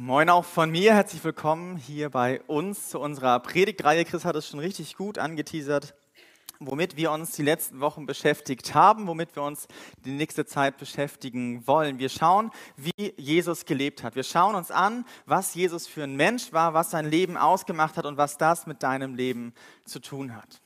Moin auch von mir, herzlich willkommen hier bei uns zu unserer Predigtreihe. Chris hat es schon richtig gut angeteasert, womit wir uns die letzten Wochen beschäftigt haben, womit wir uns die nächste Zeit beschäftigen wollen. Wir schauen, wie Jesus gelebt hat. Wir schauen uns an, was Jesus für ein Mensch war, was sein Leben ausgemacht hat und was das mit deinem Leben zu tun hat.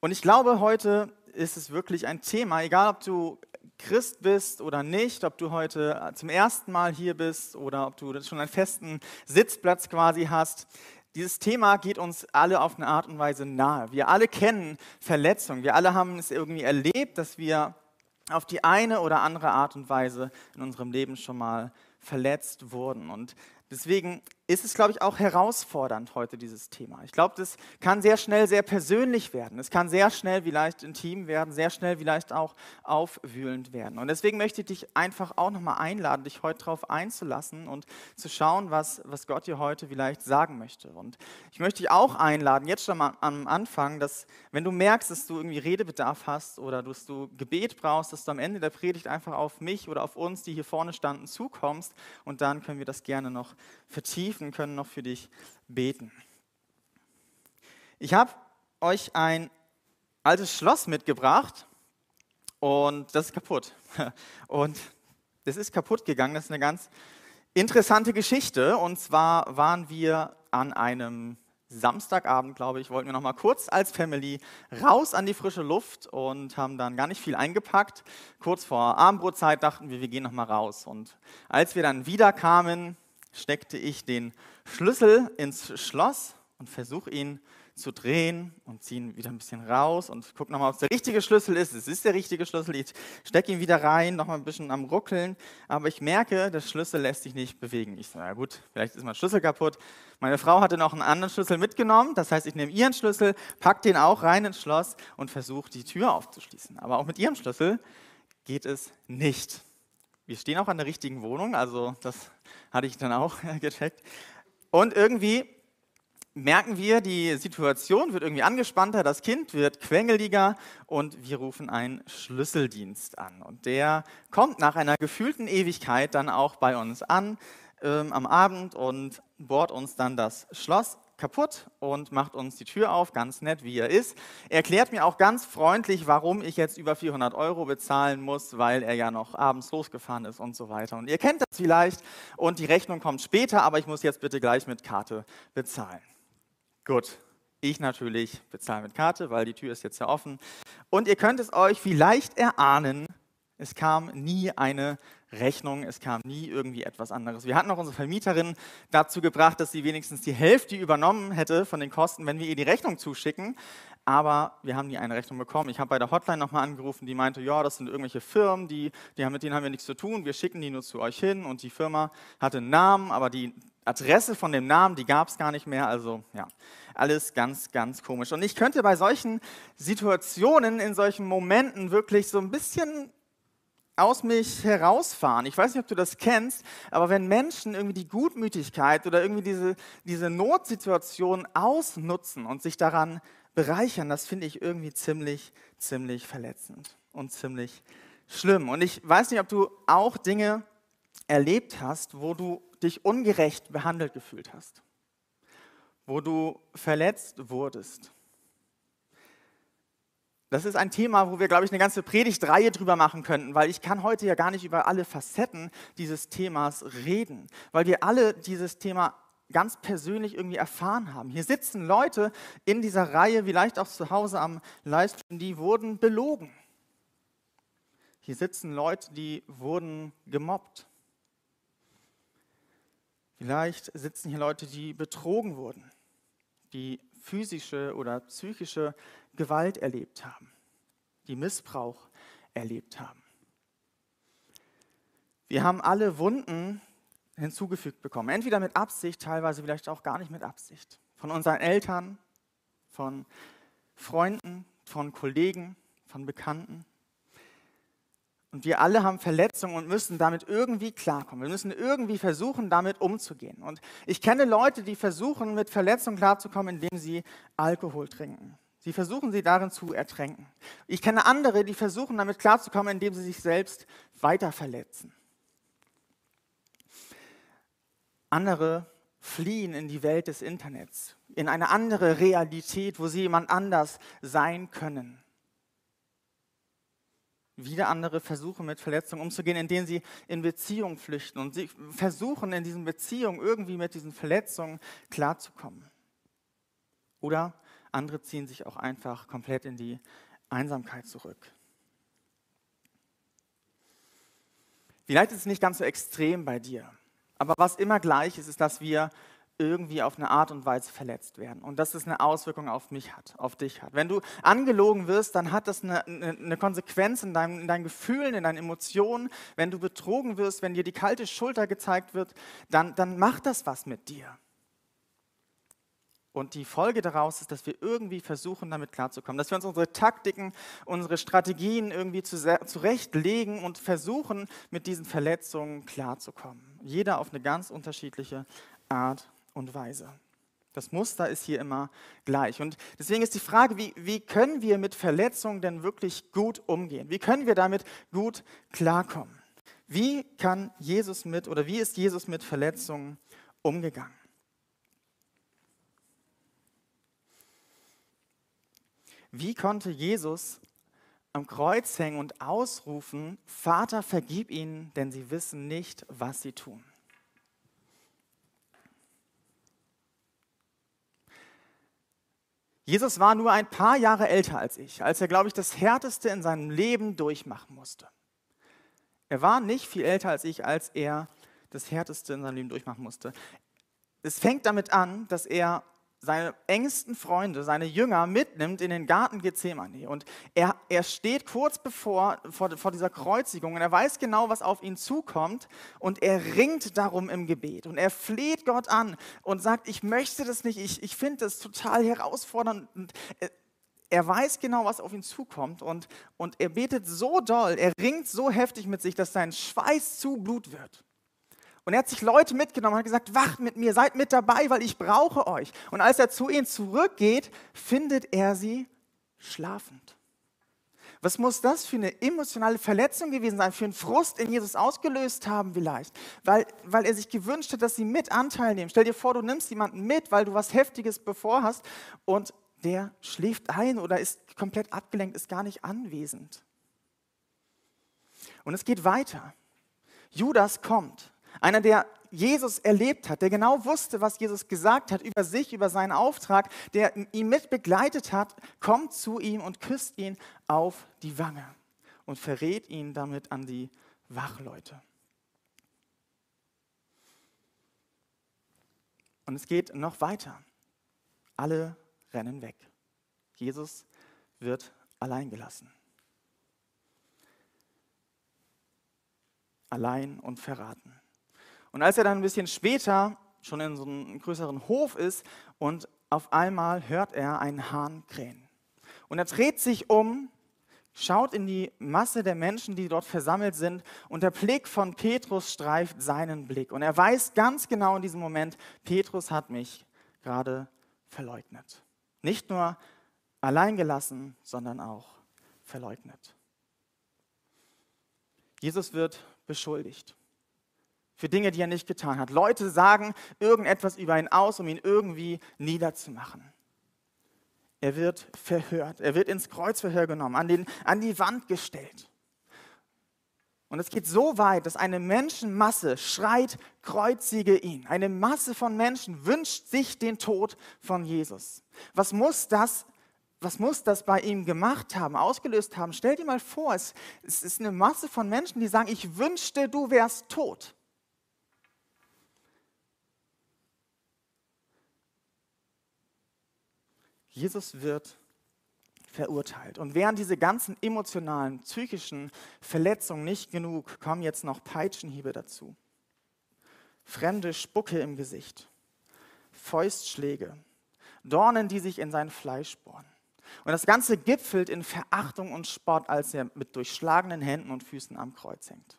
Und ich glaube, heute ist es wirklich ein Thema, egal ob du Christ bist oder nicht, ob du heute zum ersten Mal hier bist oder ob du schon einen festen Sitzplatz quasi hast. Dieses Thema geht uns alle auf eine Art und Weise nahe. Wir alle kennen Verletzungen. Wir alle haben es irgendwie erlebt, dass wir auf die eine oder andere Art und Weise in unserem Leben schon mal verletzt wurden. Und deswegen ist es, glaube ich, auch herausfordernd heute, dieses Thema. Ich glaube, das kann sehr schnell sehr persönlich werden. Es kann sehr schnell vielleicht intim werden, sehr schnell vielleicht auch aufwühlend werden. Und deswegen möchte ich dich einfach auch nochmal einladen, dich heute darauf einzulassen und zu schauen, was, was Gott dir heute vielleicht sagen möchte. Und ich möchte dich auch einladen, jetzt schon mal am Anfang, dass wenn du merkst, dass du irgendwie Redebedarf hast oder dass du Gebet brauchst, dass du am Ende der Predigt einfach auf mich oder auf uns, die hier vorne standen, zukommst und dann können wir das gerne noch vertiefen vertiefen, können noch für dich beten. Ich habe euch ein altes Schloss mitgebracht und das ist kaputt. Und das ist kaputt gegangen. Das ist eine ganz interessante Geschichte. Und zwar waren wir an einem Samstagabend, glaube ich, wollten wir noch mal kurz als Family raus an die frische Luft und haben dann gar nicht viel eingepackt. Kurz vor Abendbrotzeit dachten wir, wir gehen noch mal raus. Und als wir dann wieder kamen, steckte ich den Schlüssel ins Schloss und versuche ihn zu drehen und ziehe ihn wieder ein bisschen raus und gucke nochmal, ob es der richtige Schlüssel ist. Es ist der richtige Schlüssel. Ich stecke ihn wieder rein, nochmal ein bisschen am Ruckeln, aber ich merke, der Schlüssel lässt sich nicht bewegen. Ich so, na gut, vielleicht ist mein Schlüssel kaputt. Meine Frau hatte noch einen anderen Schlüssel mitgenommen, das heißt, ich nehme ihren Schlüssel, packe den auch rein ins Schloss und versuche, die Tür aufzuschließen. Aber auch mit ihrem Schlüssel geht es nicht. Wir stehen auch an der richtigen Wohnung, also das hatte ich dann auch gecheckt. Und irgendwie merken wir, die Situation wird irgendwie angespannter, das Kind wird quengeliger und wir rufen einen Schlüsseldienst an. Und der kommt nach einer gefühlten Ewigkeit dann auch bei uns an ähm, am Abend und bohrt uns dann das Schloss kaputt und macht uns die Tür auf, ganz nett wie er ist. Er erklärt mir auch ganz freundlich, warum ich jetzt über 400 Euro bezahlen muss, weil er ja noch abends losgefahren ist und so weiter. Und ihr kennt das vielleicht und die Rechnung kommt später, aber ich muss jetzt bitte gleich mit Karte bezahlen. Gut, ich natürlich bezahle mit Karte, weil die Tür ist jetzt ja offen. Und ihr könnt es euch vielleicht erahnen, es kam nie eine Rechnung, es kam nie irgendwie etwas anderes. Wir hatten auch unsere Vermieterin dazu gebracht, dass sie wenigstens die Hälfte übernommen hätte von den Kosten, wenn wir ihr die Rechnung zuschicken. Aber wir haben nie eine Rechnung bekommen. Ich habe bei der Hotline nochmal angerufen, die meinte, ja, das sind irgendwelche Firmen, die, die haben, mit denen haben wir nichts zu tun, wir schicken die nur zu euch hin. Und die Firma hatte einen Namen, aber die Adresse von dem Namen, die gab es gar nicht mehr. Also ja, alles ganz, ganz komisch. Und ich könnte bei solchen Situationen, in solchen Momenten wirklich so ein bisschen aus mich herausfahren. Ich weiß nicht, ob du das kennst, aber wenn Menschen irgendwie die Gutmütigkeit oder irgendwie diese, diese Notsituation ausnutzen und sich daran bereichern, das finde ich irgendwie ziemlich, ziemlich verletzend und ziemlich schlimm. Und ich weiß nicht, ob du auch Dinge erlebt hast, wo du dich ungerecht behandelt gefühlt hast, wo du verletzt wurdest das ist ein Thema, wo wir, glaube ich, eine ganze Predigtreihe drüber machen könnten, weil ich kann heute ja gar nicht über alle Facetten dieses Themas reden, weil wir alle dieses Thema ganz persönlich irgendwie erfahren haben. Hier sitzen Leute in dieser Reihe, vielleicht auch zu Hause am Livestream, die wurden belogen. Hier sitzen Leute, die wurden gemobbt. Vielleicht sitzen hier Leute, die betrogen wurden, die physische oder psychische Gewalt erlebt haben, die Missbrauch erlebt haben. Wir haben alle Wunden hinzugefügt bekommen, entweder mit Absicht, teilweise vielleicht auch gar nicht mit Absicht. Von unseren Eltern, von Freunden, von Kollegen, von Bekannten. Und wir alle haben Verletzungen und müssen damit irgendwie klarkommen. Wir müssen irgendwie versuchen, damit umzugehen. Und ich kenne Leute, die versuchen, mit Verletzungen klarzukommen, indem sie Alkohol trinken. Sie versuchen sie darin zu ertränken. Ich kenne andere, die versuchen damit klarzukommen, indem sie sich selbst weiter verletzen. Andere fliehen in die Welt des Internets, in eine andere Realität, wo sie jemand anders sein können. Wieder andere versuchen mit Verletzungen umzugehen, indem sie in Beziehungen flüchten und sie versuchen in diesen Beziehungen irgendwie mit diesen Verletzungen klarzukommen. Oder andere ziehen sich auch einfach komplett in die Einsamkeit zurück. Vielleicht ist es nicht ganz so extrem bei dir, aber was immer gleich ist, ist, dass wir irgendwie auf eine Art und Weise verletzt werden und dass es eine Auswirkung auf mich hat, auf dich hat. Wenn du angelogen wirst, dann hat das eine, eine, Konsequenz in, deinem, in deinen Gefühlen, in deinen Emotionen. Wenn du betrogen wirst, wenn dir die kalte Schulter gezeigt wird, dann, dann macht das was mit dir. Und die Folge daraus ist, dass wir irgendwie versuchen, damit klarzukommen, dass wir uns unsere Taktiken, unsere Strategien irgendwie zurechtlegen und versuchen, mit diesen Verletzungen klarzukommen. Jeder auf eine ganz unterschiedliche Art und Weise. Das Muster ist hier immer gleich. Und deswegen ist die Frage, wie, wie können wir mit Verletzungen denn wirklich gut umgehen? Wie können wir damit gut klarkommen? Wie kann Jesus mit oder wie ist Jesus mit Verletzungen umgegangen? Wie konnte Jesus am Kreuz hängen und ausrufen, Vater, vergib ihnen, denn sie wissen nicht, was sie tun? Jesus war nur ein paar Jahre älter als ich, als er, glaube ich, das Härteste in seinem Leben durchmachen musste. Er war nicht viel älter als ich, als er das Härteste in seinem Leben durchmachen musste. Es fängt damit an, dass er seine engsten Freunde, seine Jünger mitnimmt in den Garten Gethsemane. Und er, er steht kurz bevor, vor, vor dieser Kreuzigung und er weiß genau, was auf ihn zukommt und er ringt darum im Gebet und er fleht Gott an und sagt, ich möchte das nicht, ich, ich finde das total herausfordernd. Und er weiß genau, was auf ihn zukommt und, und er betet so doll, er ringt so heftig mit sich, dass sein Schweiß zu Blut wird. Und er hat sich Leute mitgenommen und hat gesagt, wacht mit mir, seid mit dabei, weil ich brauche euch. Und als er zu ihnen zurückgeht, findet er sie schlafend. Was muss das für eine emotionale Verletzung gewesen sein, für einen Frust in Jesus ausgelöst haben vielleicht? Weil, weil er sich gewünscht hat, dass sie mit Anteil nehmen. Stell dir vor, du nimmst jemanden mit, weil du was Heftiges bevorhast und der schläft ein oder ist komplett abgelenkt, ist gar nicht anwesend. Und es geht weiter. Judas kommt einer, der Jesus erlebt hat, der genau wusste, was Jesus gesagt hat über sich, über seinen Auftrag, der ihn mit begleitet hat, kommt zu ihm und küsst ihn auf die Wange und verrät ihn damit an die Wachleute. Und es geht noch weiter. Alle rennen weg. Jesus wird allein gelassen. Allein und verraten. Und als er dann ein bisschen später schon in so einem größeren Hof ist und auf einmal hört er einen Hahn krähen. Und er dreht sich um, schaut in die Masse der Menschen, die dort versammelt sind und der Blick von Petrus streift seinen Blick. Und er weiß ganz genau in diesem Moment, Petrus hat mich gerade verleugnet. Nicht nur allein gelassen, sondern auch verleugnet. Jesus wird beschuldigt für Dinge, die er nicht getan hat. Leute sagen irgendetwas über ihn aus, um ihn irgendwie niederzumachen. Er wird verhört, er wird ins Kreuzverhör genommen, an, den, an die Wand gestellt. Und es geht so weit, dass eine Menschenmasse schreit, kreuzige ihn. Eine Masse von Menschen wünscht sich den Tod von Jesus. Was muss das, was muss das bei ihm gemacht haben, ausgelöst haben? Stell dir mal vor, es, es ist eine Masse von Menschen, die sagen, ich wünschte, du wärst tot. Jesus wird verurteilt. Und während diese ganzen emotionalen, psychischen Verletzungen nicht genug, kommen jetzt noch Peitschenhiebe dazu. Fremde Spucke im Gesicht, Fäustschläge, Dornen, die sich in sein Fleisch bohren. Und das Ganze gipfelt in Verachtung und Spott, als er mit durchschlagenen Händen und Füßen am Kreuz hängt.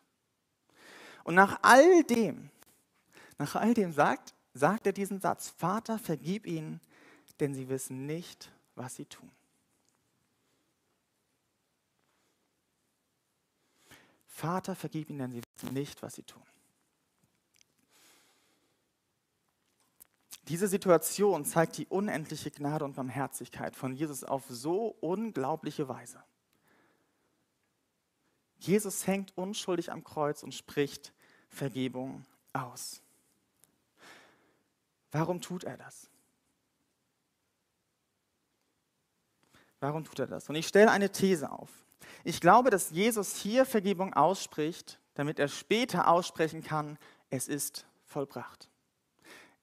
Und nach all dem, nach all dem sagt, sagt er diesen Satz, Vater, vergib ihnen, denn sie wissen nicht, was sie tun. Vater, vergib ihnen, denn sie wissen nicht, was sie tun. Diese Situation zeigt die unendliche Gnade und Barmherzigkeit von Jesus auf so unglaubliche Weise. Jesus hängt unschuldig am Kreuz und spricht Vergebung aus. Warum tut er das? Warum tut er das? Und ich stelle eine These auf. Ich glaube, dass Jesus hier Vergebung ausspricht, damit er später aussprechen kann, es ist vollbracht.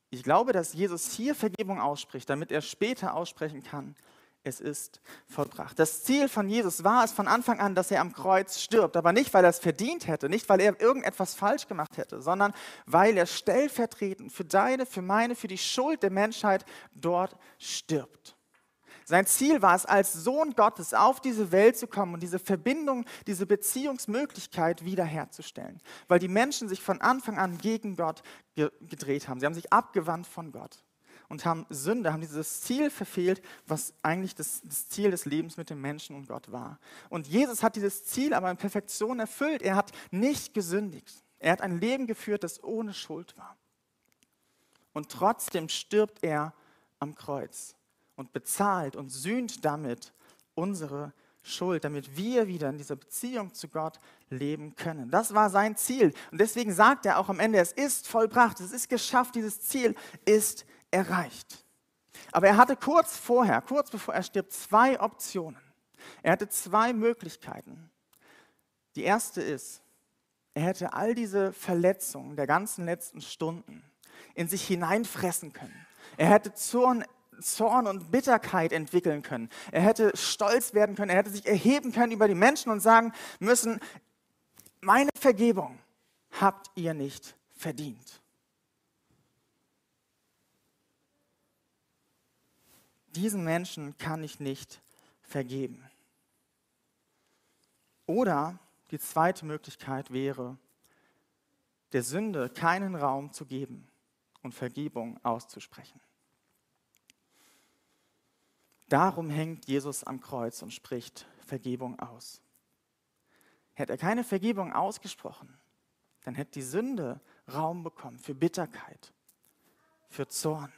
Ich glaube, dass Jesus hier Vergebung ausspricht, damit er später aussprechen kann, es ist vollbracht. Das Ziel von Jesus war es von Anfang an, dass er am Kreuz stirbt, aber nicht, weil er es verdient hätte, nicht, weil er irgendetwas falsch gemacht hätte, sondern weil er stellvertretend für deine, für meine, für die Schuld der Menschheit dort stirbt. Sein Ziel war es, als Sohn Gottes auf diese Welt zu kommen und diese Verbindung, diese Beziehungsmöglichkeit wiederherzustellen. Weil die Menschen sich von Anfang an gegen Gott gedreht haben. Sie haben sich abgewandt von Gott und haben Sünde, haben dieses Ziel verfehlt, was eigentlich das, das, Ziel des Lebens mit dem Menschen und Gott war. Und Jesus hat dieses Ziel aber in Perfektion erfüllt. Er hat nicht gesündigt. Er hat ein Leben geführt, das ohne Schuld war. Und trotzdem stirbt er am Kreuz und bezahlt und sühnt damit unsere Schuld, damit wir wieder in dieser Beziehung zu Gott leben können. Das war sein Ziel. Und deswegen sagt er auch am Ende, es ist vollbracht, es ist geschafft, dieses Ziel ist erreicht. Aber er hatte kurz vorher, kurz bevor er stirbt, zwei Optionen. Er hatte zwei Möglichkeiten. Die erste ist, er hätte all diese Verletzungen der ganzen letzten Stunden in sich hineinfressen können. Er hätte Zorn Zorn und Bitterkeit entwickeln können. Er hätte stolz werden können, er hätte sich erheben können über die Menschen und sagen müssen, meine Vergebung habt ihr nicht verdient. Diesen Menschen kann ich nicht vergeben. Oder die zweite Möglichkeit wäre, der Sünde keinen Raum zu geben und Vergebung auszusprechen. Darum hängt Jesus am Kreuz und spricht Vergebung aus. Hätte er keine Vergebung ausgesprochen, dann hätte die Sünde Raum bekommen für Bitterkeit, für Zorn.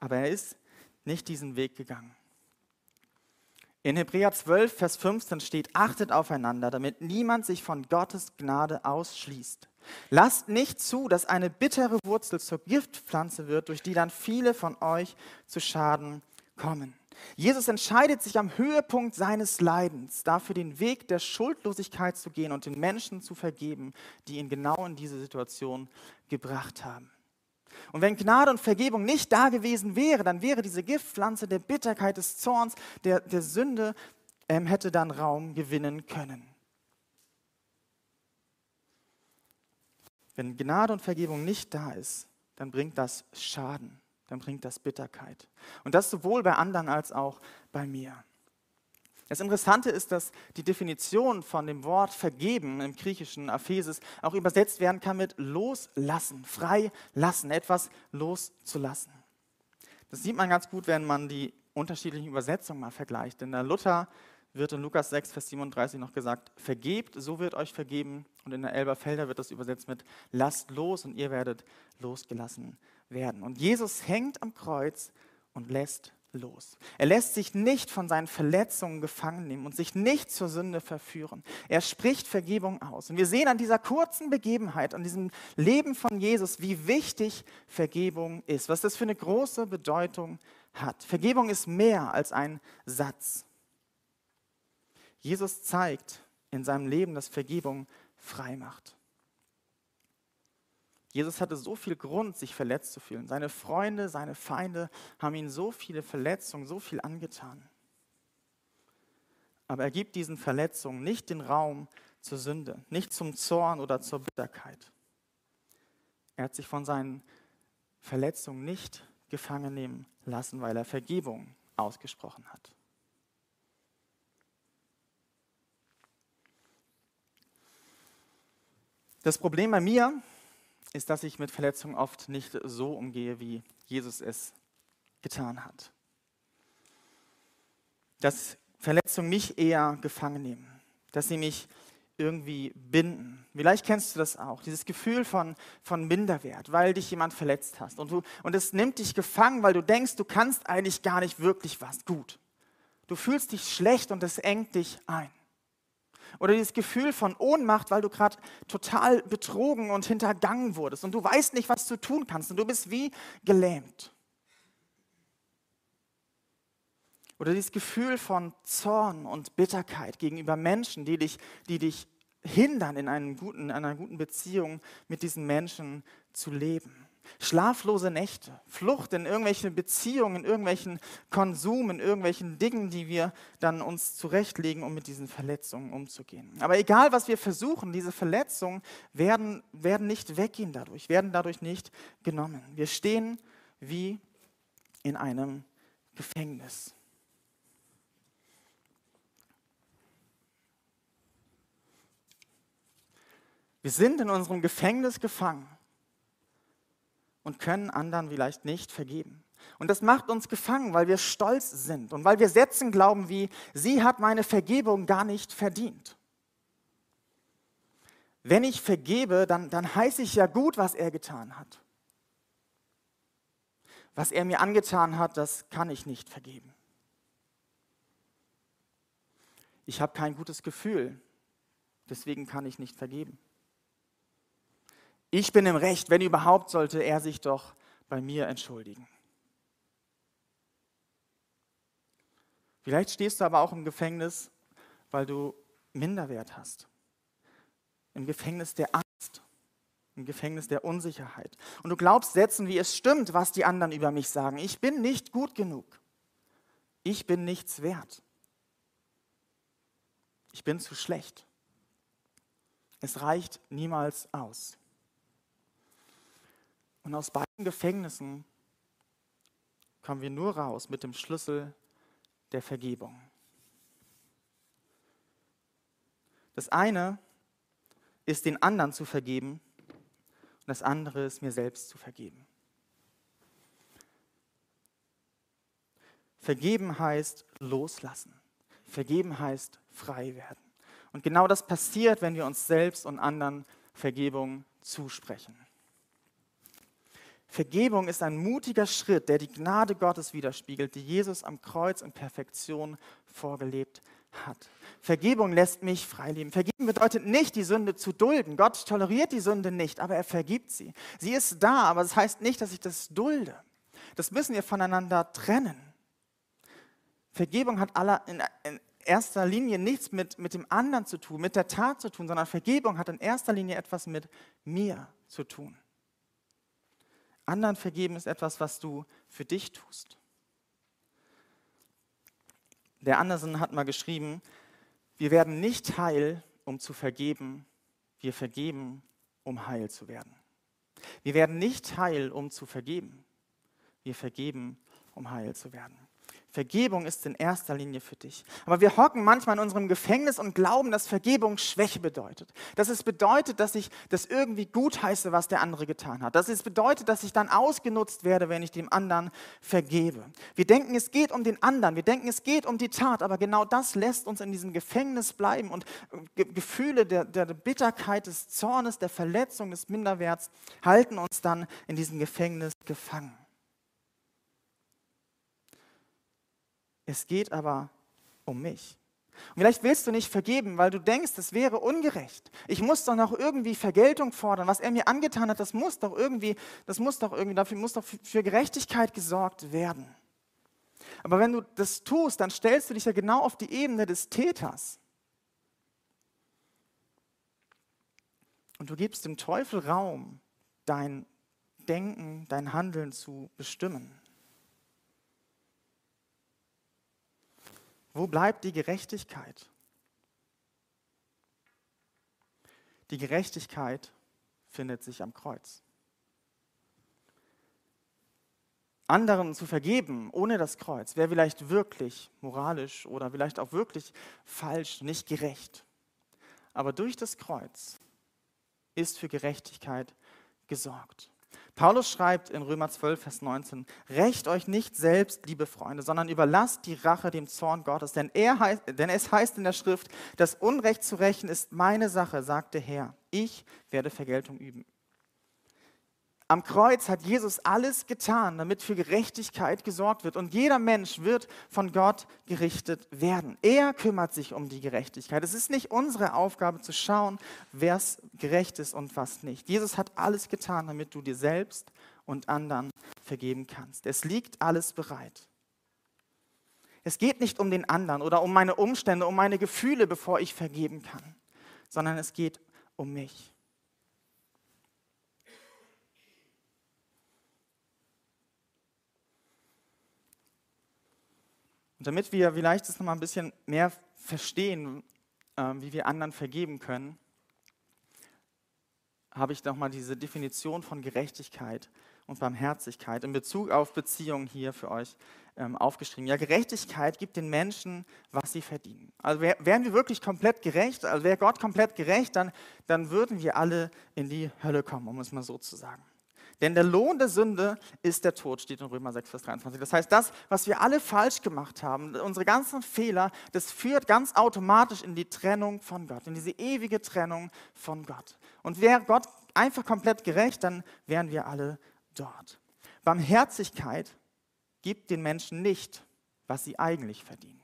Aber er ist nicht diesen Weg gegangen. In Hebräer 12, Vers 15 steht, achtet aufeinander, damit niemand sich von Gottes Gnade ausschließt. Lasst nicht zu, dass eine bittere Wurzel zur Giftpflanze wird, durch die dann viele von euch zu Schaden kommen. Jesus entscheidet sich am Höhepunkt seines Leidens dafür, den Weg der Schuldlosigkeit zu gehen und den Menschen zu vergeben, die ihn genau in diese Situation gebracht haben. Und wenn Gnade und Vergebung nicht da gewesen wäre, dann wäre diese Giftpflanze der Bitterkeit, des Zorns, der, der Sünde, ähm, hätte dann Raum gewinnen können. Wenn Gnade und Vergebung nicht da ist, dann bringt das Schaden dann bringt das Bitterkeit. Und das sowohl bei anderen als auch bei mir. Das Interessante ist, dass die Definition von dem Wort vergeben im griechischen Aphesis auch übersetzt werden kann mit loslassen, frei lassen, etwas loszulassen. Das sieht man ganz gut, wenn man die unterschiedlichen Übersetzungen mal vergleicht. In der Luther wird in Lukas 6, Vers 37 noch gesagt, vergebt, so wird euch vergeben. Und in der Elberfelder wird das übersetzt mit lasst los und ihr werdet losgelassen werden. Und Jesus hängt am Kreuz und lässt los. Er lässt sich nicht von seinen Verletzungen gefangen nehmen und sich nicht zur Sünde verführen. Er spricht Vergebung aus. Und wir sehen an dieser kurzen Begebenheit, an diesem Leben von Jesus, wie wichtig Vergebung ist, was das für eine große Bedeutung hat. Vergebung ist mehr als ein Satz. Jesus zeigt in seinem Leben, dass Vergebung frei macht. Jesus hatte so viel Grund, sich verletzt zu fühlen. Seine Freunde, seine Feinde haben ihm so viele Verletzungen, so viel angetan. Aber er gibt diesen Verletzungen nicht den Raum zur Sünde, nicht zum Zorn oder zur Bitterkeit. Er hat sich von seinen Verletzungen nicht gefangen nehmen lassen, weil er Vergebung ausgesprochen hat. Das Problem bei mir ist, dass ich mit Verletzungen oft nicht so umgehe, wie Jesus es getan hat. Dass Verletzungen mich eher gefangen nehmen, dass sie mich irgendwie binden. Vielleicht kennst du das auch, dieses Gefühl von, von Minderwert, weil dich jemand verletzt hast. Und, du, und es nimmt dich gefangen, weil du denkst, du kannst eigentlich gar nicht wirklich was gut. Du fühlst dich schlecht und es engt dich ein. Oder dieses Gefühl von Ohnmacht, weil du gerade total betrogen und hintergangen wurdest und du weißt nicht, was du tun kannst und du bist wie gelähmt. Oder dieses Gefühl von Zorn und Bitterkeit gegenüber Menschen, die dich, die dich hindern, in, einen guten, in einer guten Beziehung mit diesen Menschen zu leben. Schlaflose Nächte, Flucht in irgendwelche Beziehungen, in irgendwelchen Konsum, in irgendwelchen Dingen, die wir dann uns zurechtlegen, um mit diesen Verletzungen umzugehen. Aber egal, was wir versuchen, diese Verletzungen werden, werden nicht weggehen dadurch, werden dadurch nicht genommen. Wir stehen wie in einem Gefängnis. Wir sind in unserem Gefängnis gefangen und können anderen vielleicht nicht vergeben. Und das macht uns gefangen, weil wir stolz sind und weil wir Sätzen glauben wie, sie hat meine Vergebung gar nicht verdient. Wenn ich vergebe, dann, dann heiße ich ja gut, was er getan hat. Was er mir angetan hat, das kann ich nicht vergeben. Ich habe kein gutes Gefühl, deswegen kann ich nicht vergeben. Ich bin im Recht, wenn überhaupt, sollte er sich doch bei mir entschuldigen. Vielleicht stehst du aber auch im Gefängnis, weil du Minderwert hast. Im Gefängnis der Angst, im Gefängnis der Unsicherheit. Und du glaubst Sätzen wie es stimmt, was die anderen über mich sagen. Ich bin nicht gut genug. Ich bin nichts wert. Ich bin zu schlecht. Es reicht niemals aus. Und aus beiden Gefängnissen kommen wir nur raus mit dem Schlüssel der Vergebung. Das eine ist den anderen zu vergeben und das andere ist mir selbst zu vergeben. Vergeben heißt loslassen. Vergeben heißt frei werden. Und genau das passiert, wenn wir uns selbst und anderen Vergebung zusprechen. Vergebung ist ein mutiger Schritt, der die Gnade Gottes widerspiegelt, die Jesus am Kreuz in Perfektion vorgelebt hat. Vergebung lässt mich frei leben. Vergeben bedeutet nicht, die Sünde zu dulden. Gott toleriert die Sünde nicht, aber er vergibt sie. Sie ist da, aber das heißt nicht, dass ich das dulde. Das müssen wir voneinander trennen. Vergebung hat in erster Linie nichts mit, mit dem anderen zu tun, mit der Tat zu tun, sondern Vergebung hat in erster Linie etwas mit mir zu tun. Anderen vergeben ist etwas, was du für dich tust. Der Andersen hat mal geschrieben, wir werden nicht heil, um zu vergeben, wir vergeben, um heil zu werden. Wir werden nicht heil, um zu vergeben, wir vergeben, um heil zu werden. Vergebung ist in erster Linie für dich. Aber wir hocken manchmal in unserem Gefängnis und glauben, dass Vergebung Schwäche bedeutet. Dass es bedeutet, dass ich das irgendwie gut heiße, was der andere getan hat. Dass es bedeutet, dass ich dann ausgenutzt werde, wenn ich dem anderen vergebe. Wir denken, es geht um den anderen. Wir denken, es geht um die Tat. Aber genau das lässt uns in diesem Gefängnis bleiben. Und äh, Gefühle der, der Bitterkeit, des Zornes, der Verletzung, des Minderwerts halten uns dann in diesem Gefängnis gefangen. Es geht aber um mich. Und vielleicht willst du nicht vergeben, weil du denkst, es wäre ungerecht. Ich muss doch noch irgendwie Vergeltung fordern. Was er mir angetan hat, das muss doch irgendwie, das muss doch irgendwie, dafür muss doch für Gerechtigkeit gesorgt werden. Aber wenn du das tust, dann stellst du dich ja genau auf die Ebene des Täters. Und du gibst dem Teufel Raum, dein Denken, dein Handeln zu bestimmen. Wo bleibt die Gerechtigkeit? Die Gerechtigkeit findet sich am Kreuz. Anderen zu vergeben ohne das Kreuz wäre vielleicht wirklich moralisch oder vielleicht auch wirklich falsch, nicht gerecht. Aber durch das Kreuz ist für Gerechtigkeit gesorgt. Paulus schreibt in Römer 12, Vers 19, Recht euch nicht selbst, liebe Freunde, sondern überlasst die Rache dem Zorn Gottes. Denn, er heißt, denn es heißt in der Schrift, das Unrecht zu rächen ist meine Sache, sagt der Herr. Ich werde Vergeltung üben. Am Kreuz hat Jesus alles getan, damit für Gerechtigkeit gesorgt wird. Und jeder Mensch wird von Gott gerichtet werden. Er kümmert sich um die Gerechtigkeit. Es ist nicht unsere Aufgabe zu schauen, wer es gerecht ist und was nicht. Jesus hat alles getan, damit du dir selbst und anderen vergeben kannst. Es liegt alles bereit. Es geht nicht um den anderen oder um meine Umstände, um meine Gefühle, bevor ich vergeben kann, sondern es geht um mich. Und damit wir vielleicht das nochmal ein bisschen mehr verstehen, äh, wie wir anderen vergeben können, habe ich nochmal diese Definition von Gerechtigkeit und Barmherzigkeit in Bezug auf Beziehungen hier für euch ähm, aufgeschrieben. Ja, Gerechtigkeit gibt den Menschen, was sie verdienen. Also wär, wären wir wirklich komplett gerecht, also wäre Gott komplett gerecht, dann, dann würden wir alle in die Hölle kommen, um es mal so zu sagen. Denn der Lohn der Sünde ist der Tod, steht in Römer 6, Vers 23. Das heißt, das, was wir alle falsch gemacht haben, unsere ganzen Fehler, das führt ganz automatisch in die Trennung von Gott, in diese ewige Trennung von Gott. Und wäre Gott einfach komplett gerecht, dann wären wir alle dort. Barmherzigkeit gibt den Menschen nicht, was sie eigentlich verdienen.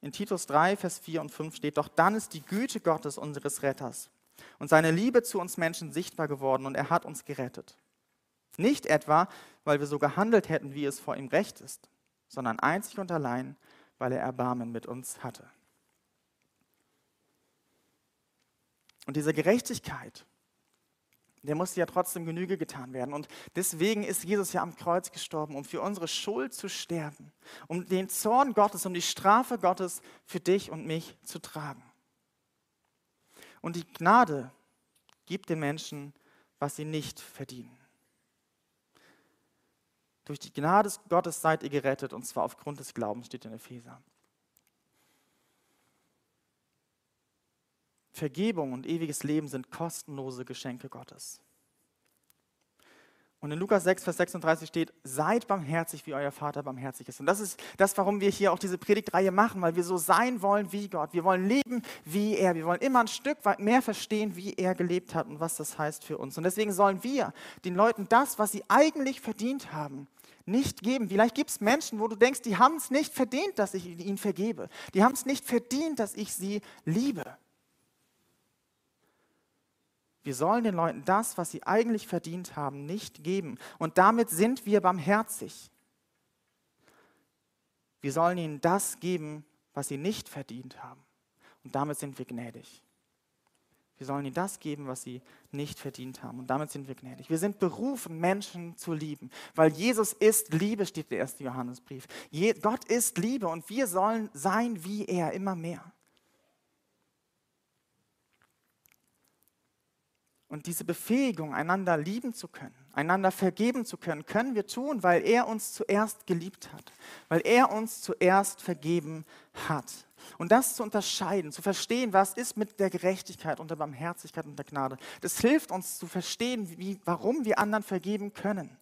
In Titus 3, Vers 4 und 5 steht, doch dann ist die Güte Gottes, unseres Retters, und seine Liebe zu uns Menschen sichtbar geworden und er hat uns gerettet. Nicht etwa, weil wir so gehandelt hätten, wie es vor ihm recht ist, sondern einzig und allein, weil er Erbarmen mit uns hatte. Und diese Gerechtigkeit, der musste ja trotzdem Genüge getan werden. Und deswegen ist Jesus ja am Kreuz gestorben, um für unsere Schuld zu sterben, um den Zorn Gottes, um die Strafe Gottes für dich und mich zu tragen. Und die Gnade gibt den Menschen, was sie nicht verdienen. Durch die Gnade Gottes seid ihr gerettet, und zwar aufgrund des Glaubens, steht in Epheser. Vergebung und ewiges Leben sind kostenlose Geschenke Gottes. Und in Lukas 6, Vers 36 steht, seid barmherzig, wie euer Vater barmherzig ist. Und das ist das, warum wir hier auch diese Predigtreihe machen, weil wir so sein wollen wie Gott. Wir wollen leben wie er. Wir wollen immer ein Stück weit mehr verstehen, wie er gelebt hat und was das heißt für uns. Und deswegen sollen wir den Leuten das, was sie eigentlich verdient haben, nicht geben. Vielleicht gibt es Menschen, wo du denkst, die haben es nicht verdient, dass ich ihnen vergebe. Die haben es nicht verdient, dass ich sie liebe. Wir sollen den Leuten das, was sie eigentlich verdient haben, nicht geben. Und damit sind wir barmherzig. Wir sollen ihnen das geben, was sie nicht verdient haben. Und damit sind wir gnädig. Wir sollen ihnen das geben, was sie nicht verdient haben. Und damit sind wir gnädig. Wir sind berufen, Menschen zu lieben, weil Jesus ist Liebe, steht der erste Johannesbrief. Gott ist Liebe und wir sollen sein wie er, immer mehr. Und diese Befähigung, einander lieben zu können, einander vergeben zu können, können wir tun, weil er uns zuerst geliebt hat, weil er uns zuerst vergeben hat. Und das zu unterscheiden, zu verstehen, was ist mit der Gerechtigkeit und der Barmherzigkeit und der Gnade, das hilft uns zu verstehen, wie, warum wir anderen vergeben können,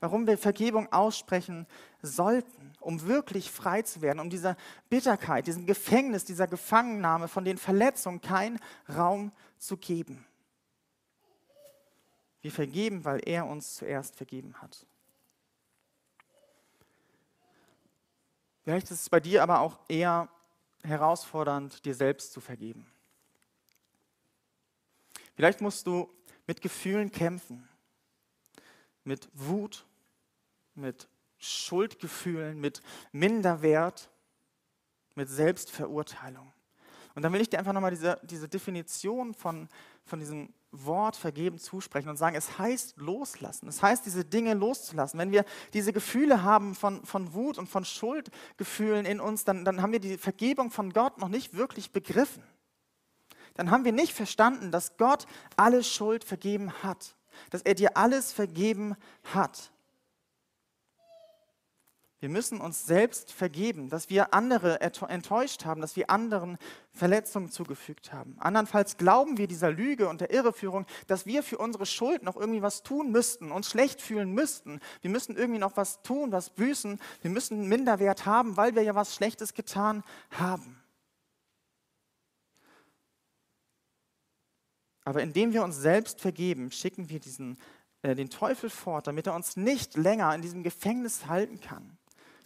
warum wir Vergebung aussprechen sollten, um wirklich frei zu werden, um dieser Bitterkeit, diesem Gefängnis, dieser Gefangennahme von den Verletzungen keinen Raum zu geben. Wir vergeben, weil er uns zuerst vergeben hat. Vielleicht ist es bei dir aber auch eher herausfordernd, dir selbst zu vergeben. Vielleicht musst du mit Gefühlen kämpfen, mit Wut, mit Schuldgefühlen, mit Minderwert, mit Selbstverurteilung. Und dann will ich dir einfach nochmal diese, diese Definition von, von diesem Wort vergeben zusprechen und sagen, es heißt loslassen. Es heißt, diese Dinge loszulassen. Wenn wir diese Gefühle haben von, von Wut und von Schuldgefühlen in uns, dann, dann haben wir die Vergebung von Gott noch nicht wirklich begriffen. Dann haben wir nicht verstanden, dass Gott alle Schuld vergeben hat. Dass er dir alles vergeben hat. Wir müssen uns selbst vergeben, dass wir andere enttäuscht haben, dass wir anderen Verletzungen zugefügt haben. Andernfalls glauben wir dieser Lüge und der Irreführung, dass wir für unsere Schuld noch irgendwie was tun müssten, uns schlecht fühlen müssten. Wir müssen irgendwie noch was tun, was büßen. Wir müssen Minderwert haben, weil wir ja was Schlechtes getan haben. Aber indem wir uns selbst vergeben, schicken wir diesen, äh, den Teufel fort, damit er uns nicht länger in diesem Gefängnis halten kann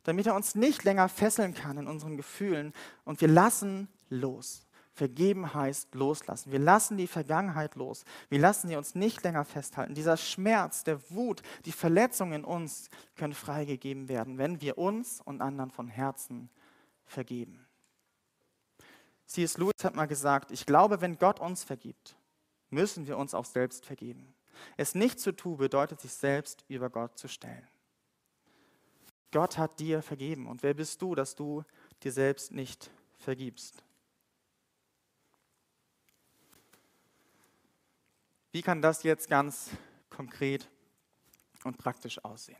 damit er uns nicht länger fesseln kann in unseren Gefühlen. Und wir lassen los. Vergeben heißt loslassen. Wir lassen die Vergangenheit los. Wir lassen sie uns nicht länger festhalten. Dieser Schmerz, der Wut, die Verletzungen in uns können freigegeben werden, wenn wir uns und anderen von Herzen vergeben. C.S. Lewis hat mal gesagt, ich glaube, wenn Gott uns vergibt, müssen wir uns auch selbst vergeben. Es nicht zu tun bedeutet, sich selbst über Gott zu stellen. Gott hat dir vergeben. Und wer bist du, dass du dir selbst nicht vergibst? Wie kann das jetzt ganz konkret und praktisch aussehen?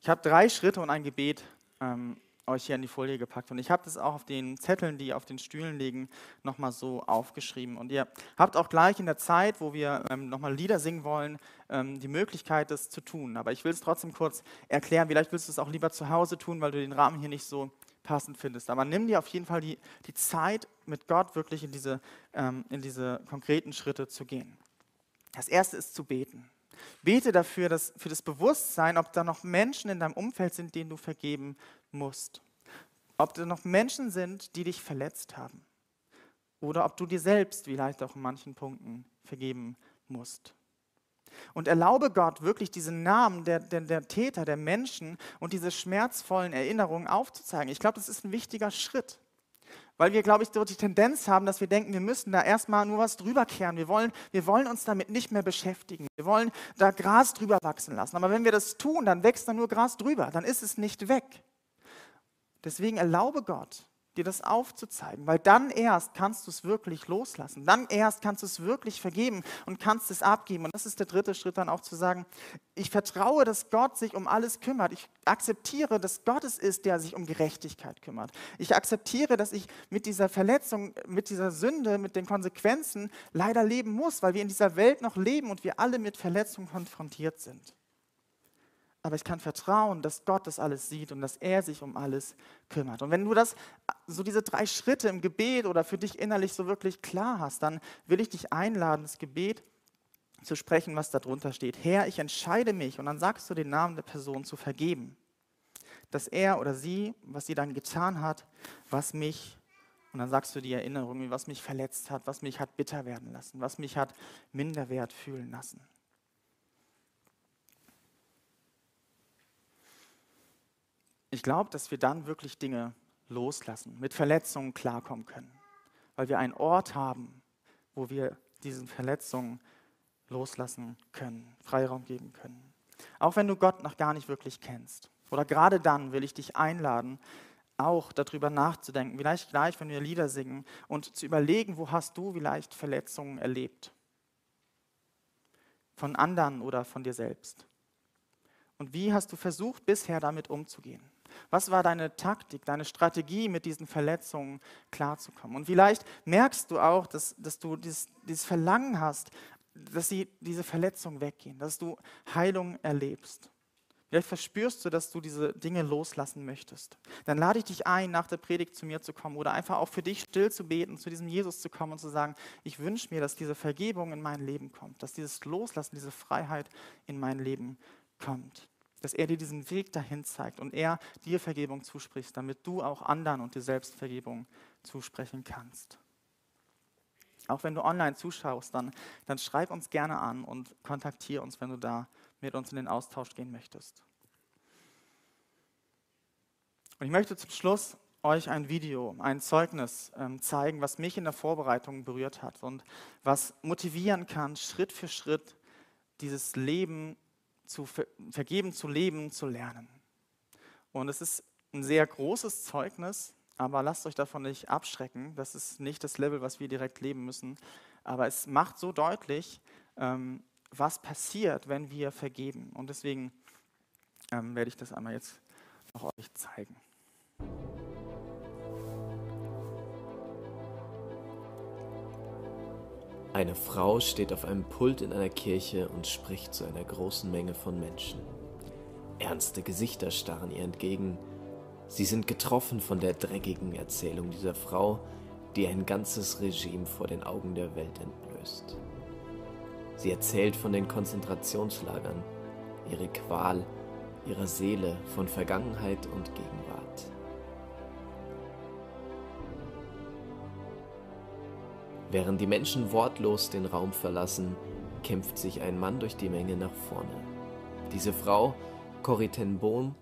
Ich habe drei Schritte und ein Gebet ähm, euch hier in die Folie gepackt. Und ich habe das auch auf den Zetteln, die auf den Stühlen liegen, nochmal so aufgeschrieben. Und ihr habt auch gleich in der Zeit, wo wir ähm, nochmal Lieder singen wollen, ähm, die Möglichkeit, das zu tun. Aber ich will es trotzdem kurz erklären. Vielleicht willst du es auch lieber zu Hause tun, weil du den Rahmen hier nicht so passend findest. Aber nimm dir auf jeden Fall die, die Zeit, mit Gott wirklich in diese, ähm, in diese konkreten Schritte zu gehen. Das erste ist zu beten. Bete dafür, dass, für das Bewusstsein, ob da noch Menschen in deinem Umfeld sind, denen du vergeben musst. Ob da noch Menschen sind, die dich verletzt haben. Oder ob du dir selbst vielleicht auch in manchen Punkten vergeben musst. Und erlaube Gott wirklich diesen Namen der, der, der Täter, der Menschen und diese schmerzvollen Erinnerungen aufzuzeigen. Ich glaube, das ist ein wichtiger Schritt. Weil wir, glaube ich, dort die Tendenz haben, dass wir denken, wir müssen da erstmal nur was drüber kehren. Wir wollen, wir wollen uns damit nicht mehr beschäftigen. Wir wollen da Gras drüber wachsen lassen. Aber wenn wir das tun, dann wächst da nur Gras drüber. Dann ist es nicht weg. Deswegen erlaube Gott, dir das aufzuzeigen, weil dann erst kannst du es wirklich loslassen. Dann erst kannst du es wirklich vergeben und kannst es abgeben. Und das ist der dritte Schritt dann auch zu sagen, ich vertraue, dass Gott sich um alles kümmert. Ich akzeptiere, dass Gott es ist, der sich um Gerechtigkeit kümmert. Ich akzeptiere, dass ich mit dieser Verletzung, mit dieser Sünde, mit den Konsequenzen leider leben muss, weil wir in dieser Welt noch leben und wir alle mit Verletzungen konfrontiert sind aber ich kann vertrauen, dass Gott das alles sieht und dass er sich um alles kümmert. Und wenn du das, so diese drei Schritte im Gebet oder für dich innerlich so wirklich klar hast, dann will ich dich einladen, das Gebet zu sprechen, was da drunter steht. Herr, ich entscheide mich, und dann sagst du den Namen der Person zu vergeben, dass er oder sie, was sie dann getan hat, was mich, und dann sagst du die Erinnerung, was mich verletzt hat, was mich hat bitter werden lassen, was mich hat minderwert fühlen lassen. Ich glaube, dass wir dann wirklich Dinge loslassen, mit Verletzungen klarkommen können, weil wir einen Ort haben, wo wir diesen Verletzungen loslassen können, Freiraum geben können. Auch wenn du Gott noch gar nicht wirklich kennst. Oder gerade dann will ich dich einladen, auch darüber nachzudenken, vielleicht gleich, wenn wir Lieder singen und zu überlegen, wo hast du vielleicht Verletzungen erlebt? Von anderen oder von dir selbst? Und wie hast du versucht, bisher damit umzugehen? Was war deine Taktik, deine Strategie, mit diesen Verletzungen klarzukommen? Und vielleicht merkst du auch, dass, dass du dieses, dieses Verlangen hast, dass sie, diese Verletzungen weggehen, dass du Heilung erlebst. Vielleicht verspürst du, dass du diese Dinge loslassen möchtest. Dann lade ich dich ein, nach der Predigt zu mir zu kommen oder einfach auch für dich still zu beten, zu diesem Jesus zu kommen und zu sagen, ich wünsche mir, dass diese Vergebung in mein Leben kommt, dass dieses Loslassen, diese Freiheit in mein Leben kommt dass er dir diesen Weg dahin zeigt und er dir Vergebung zuspricht, damit du auch anderen und dir selbst Vergebung zusprechen kannst. Auch wenn du online zuschaust, dann, dann schreib uns gerne an und kontaktiere uns, wenn du da mit uns in den Austausch gehen möchtest. Und ich möchte zum Schluss euch ein Video, ein Zeugnis ähm, zeigen, was mich in der Vorbereitung berührt hat und was motivieren kann, Schritt für Schritt dieses Leben zu vergeben, zu leben, zu lernen. Und es ist ein sehr großes Zeugnis, aber lasst euch davon nicht abschrecken. Das ist nicht das Level, was wir direkt leben müssen. Aber es macht so deutlich, ähm, was passiert, wenn wir vergeben. Und deswegen ähm, werde ich das einmal jetzt noch euch zeigen. Eine Frau steht auf einem Pult in einer Kirche und spricht zu einer großen Menge von Menschen. Ernste Gesichter starren ihr entgegen. Sie sind getroffen von der dreckigen Erzählung dieser Frau, die ein ganzes Regime vor den Augen der Welt entblößt. Sie erzählt von den Konzentrationslagern, ihre Qual, ihrer Seele, von Vergangenheit und Gegenwart. Während die Menschen wortlos den Raum verlassen, kämpft sich ein Mann durch die Menge nach vorne. Diese Frau, Corrie Boom,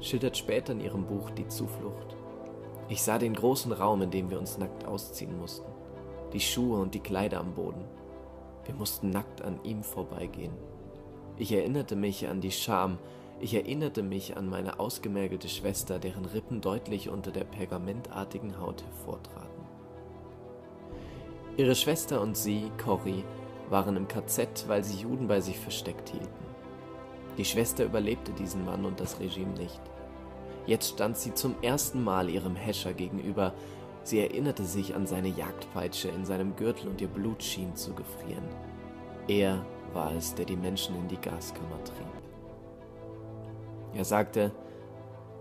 schildert später in ihrem Buch Die Zuflucht. Ich sah den großen Raum, in dem wir uns nackt ausziehen mussten, die Schuhe und die Kleider am Boden. Wir mussten nackt an ihm vorbeigehen. Ich erinnerte mich an die Scham, ich erinnerte mich an meine ausgemergelte Schwester, deren Rippen deutlich unter der pergamentartigen Haut hervortraten. Ihre Schwester und sie, Corrie, waren im KZ, weil sie Juden bei sich versteckt hielten. Die Schwester überlebte diesen Mann und das Regime nicht. Jetzt stand sie zum ersten Mal ihrem Häscher gegenüber. Sie erinnerte sich an seine Jagdpeitsche in seinem Gürtel und ihr Blut schien zu gefrieren. Er war es, der die Menschen in die Gaskammer trieb. Er sagte,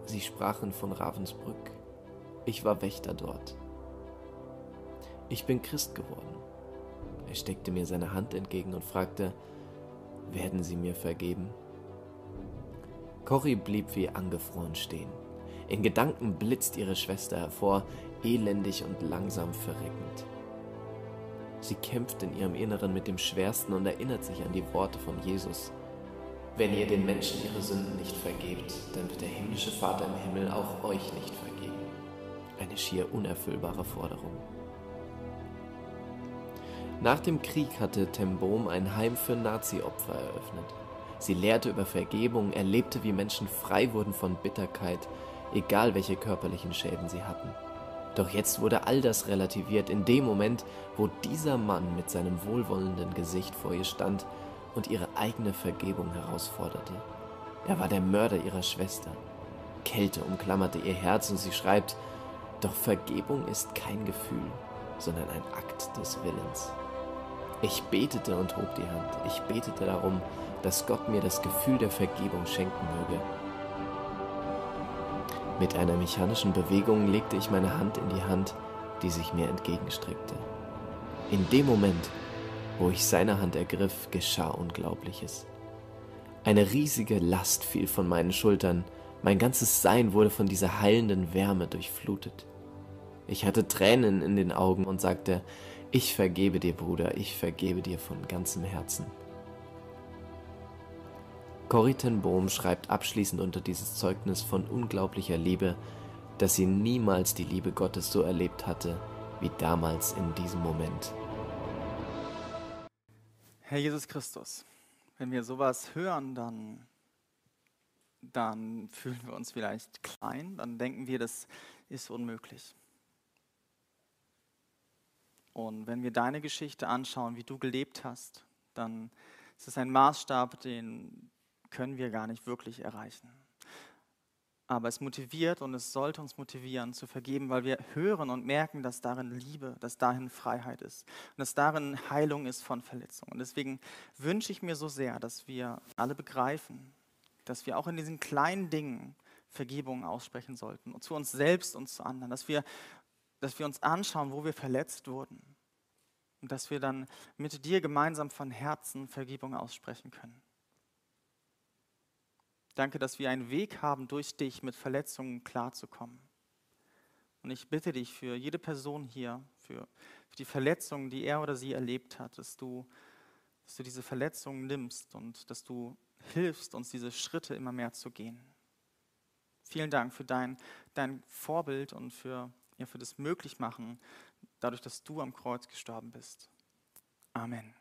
sie sprachen von Ravensbrück. Ich war Wächter dort. Ich bin Christ geworden. Er steckte mir seine Hand entgegen und fragte, werden Sie mir vergeben? Corrie blieb wie angefroren stehen. In Gedanken blitzt ihre Schwester hervor, elendig und langsam verreckend. Sie kämpft in ihrem Inneren mit dem Schwersten und erinnert sich an die Worte von Jesus. Wenn ihr den Menschen ihre Sünden nicht vergebt, dann wird der himmlische Vater im Himmel auch euch nicht vergeben. Eine schier unerfüllbare Forderung. Nach dem Krieg hatte Tembom ein Heim für Nazi-Opfer eröffnet. Sie lehrte über Vergebung, erlebte, wie Menschen frei wurden von Bitterkeit, egal welche körperlichen Schäden sie hatten. Doch jetzt wurde all das relativiert in dem Moment, wo dieser Mann mit seinem wohlwollenden Gesicht vor ihr stand und ihre eigene Vergebung herausforderte. Er war der Mörder ihrer Schwester. Kälte umklammerte ihr Herz und sie schreibt, doch Vergebung ist kein Gefühl, sondern ein Akt des Willens. Ich betete und hob die Hand. Ich betete darum, dass Gott mir das Gefühl der Vergebung schenken möge. Mit einer mechanischen Bewegung legte ich meine Hand in die Hand, die sich mir entgegenstreckte. In dem Moment, wo ich seine Hand ergriff, geschah Unglaubliches. Eine riesige Last fiel von meinen Schultern, mein ganzes Sein wurde von dieser heilenden Wärme durchflutet. Ich hatte Tränen in den Augen und sagte, ich vergebe dir, Bruder, ich vergebe dir von ganzem Herzen. Corrie ten Bohm schreibt abschließend unter dieses Zeugnis von unglaublicher Liebe, dass sie niemals die Liebe Gottes so erlebt hatte wie damals in diesem Moment. Herr Jesus Christus, wenn wir sowas hören, dann, dann fühlen wir uns vielleicht klein, dann denken wir, das ist unmöglich. Und wenn wir deine Geschichte anschauen, wie du gelebt hast, dann ist es ein Maßstab, den können wir gar nicht wirklich erreichen. Aber es motiviert und es sollte uns motivieren zu vergeben, weil wir hören und merken, dass darin Liebe, dass darin Freiheit ist und dass darin Heilung ist von Verletzungen. Und deswegen wünsche ich mir so sehr, dass wir alle begreifen, dass wir auch in diesen kleinen Dingen Vergebung aussprechen sollten, und zu uns selbst und zu anderen, dass wir dass wir uns anschauen, wo wir verletzt wurden und dass wir dann mit dir gemeinsam von Herzen Vergebung aussprechen können. Danke, dass wir einen Weg haben, durch dich mit Verletzungen klarzukommen. Und ich bitte dich für jede Person hier, für, für die Verletzungen, die er oder sie erlebt hat, dass du, dass du diese Verletzungen nimmst und dass du hilfst, uns diese Schritte immer mehr zu gehen. Vielen Dank für dein, dein Vorbild und für ja, für das möglich machen, dadurch, dass du am Kreuz gestorben bist. Amen.